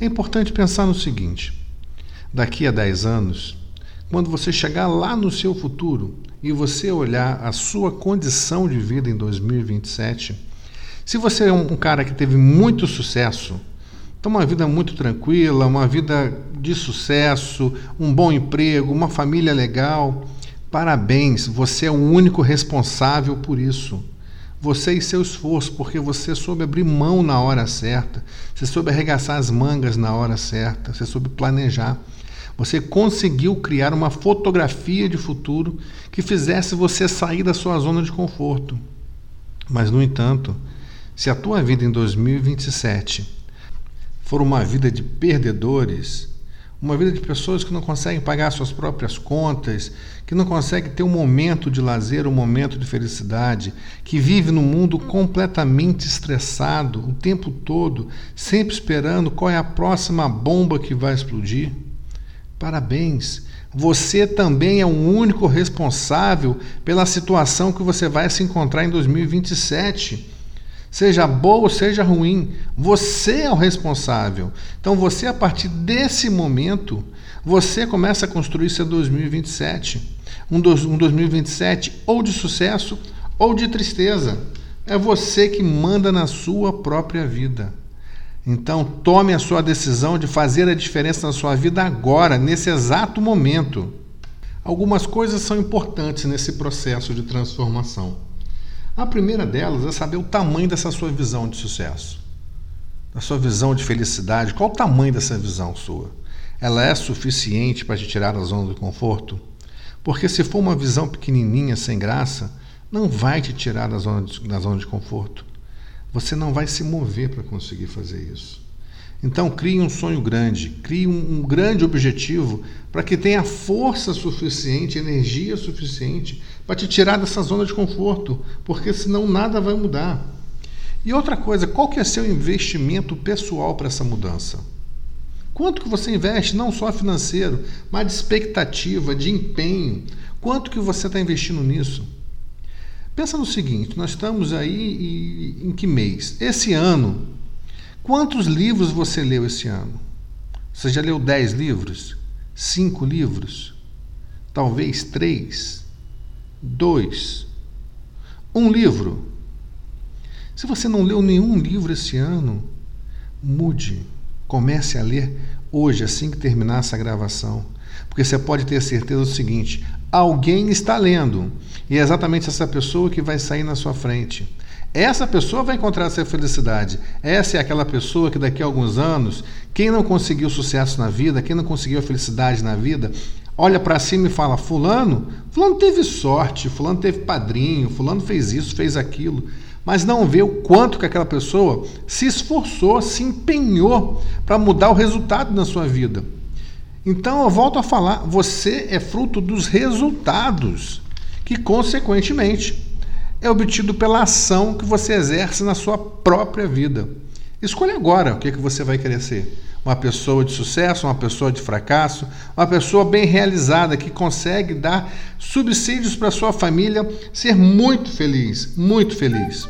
É importante pensar no seguinte: daqui a 10 anos, quando você chegar lá no seu futuro e você olhar a sua condição de vida em 2027, se você é um cara que teve muito sucesso, então uma vida muito tranquila, uma vida de sucesso, um bom emprego, uma família legal, parabéns, você é o único responsável por isso você e seu esforço, porque você soube abrir mão na hora certa, você soube arregaçar as mangas na hora certa, você soube planejar. Você conseguiu criar uma fotografia de futuro que fizesse você sair da sua zona de conforto. Mas, no entanto, se a tua vida em 2027 for uma vida de perdedores, uma vida de pessoas que não conseguem pagar suas próprias contas, que não conseguem ter um momento de lazer, um momento de felicidade, que vive num mundo completamente estressado o tempo todo, sempre esperando qual é a próxima bomba que vai explodir. Parabéns! Você também é o único responsável pela situação que você vai se encontrar em 2027 seja boa ou seja ruim, você é o responsável. Então você a partir desse momento, você começa a construir seu 2027, um, um 2027 ou de sucesso ou de tristeza. É você que manda na sua própria vida. Então tome a sua decisão de fazer a diferença na sua vida agora, nesse exato momento. Algumas coisas são importantes nesse processo de transformação. A primeira delas é saber o tamanho dessa sua visão de sucesso, da sua visão de felicidade. Qual o tamanho dessa visão sua? Ela é suficiente para te tirar da zona do conforto? Porque se for uma visão pequenininha, sem graça, não vai te tirar da zona de, da zona de conforto. Você não vai se mover para conseguir fazer isso. Então, crie um sonho grande, crie um, um grande objetivo para que tenha força suficiente, energia suficiente para te tirar dessa zona de conforto, porque senão nada vai mudar. E outra coisa, qual que é seu investimento pessoal para essa mudança? Quanto que você investe, não só financeiro, mas de expectativa, de empenho? Quanto que você está investindo nisso? Pensa no seguinte, nós estamos aí em que mês? Esse ano, Quantos livros você leu esse ano? Você já leu dez livros? Cinco livros? Talvez três? Dois? Um livro? Se você não leu nenhum livro esse ano, mude. Comece a ler hoje, assim que terminar essa gravação. Porque você pode ter certeza do seguinte: alguém está lendo. E é exatamente essa pessoa que vai sair na sua frente. Essa pessoa vai encontrar essa felicidade. Essa é aquela pessoa que daqui a alguns anos, quem não conseguiu sucesso na vida, quem não conseguiu a felicidade na vida, olha para cima e fala: Fulano, Fulano teve sorte, Fulano teve padrinho, Fulano fez isso, fez aquilo. Mas não vê o quanto que aquela pessoa se esforçou, se empenhou para mudar o resultado na sua vida. Então eu volto a falar: você é fruto dos resultados, que consequentemente é obtido pela ação que você exerce na sua própria vida. Escolha agora o que, é que você vai querer ser. Uma pessoa de sucesso, uma pessoa de fracasso, uma pessoa bem realizada que consegue dar subsídios para sua família ser muito feliz, muito feliz.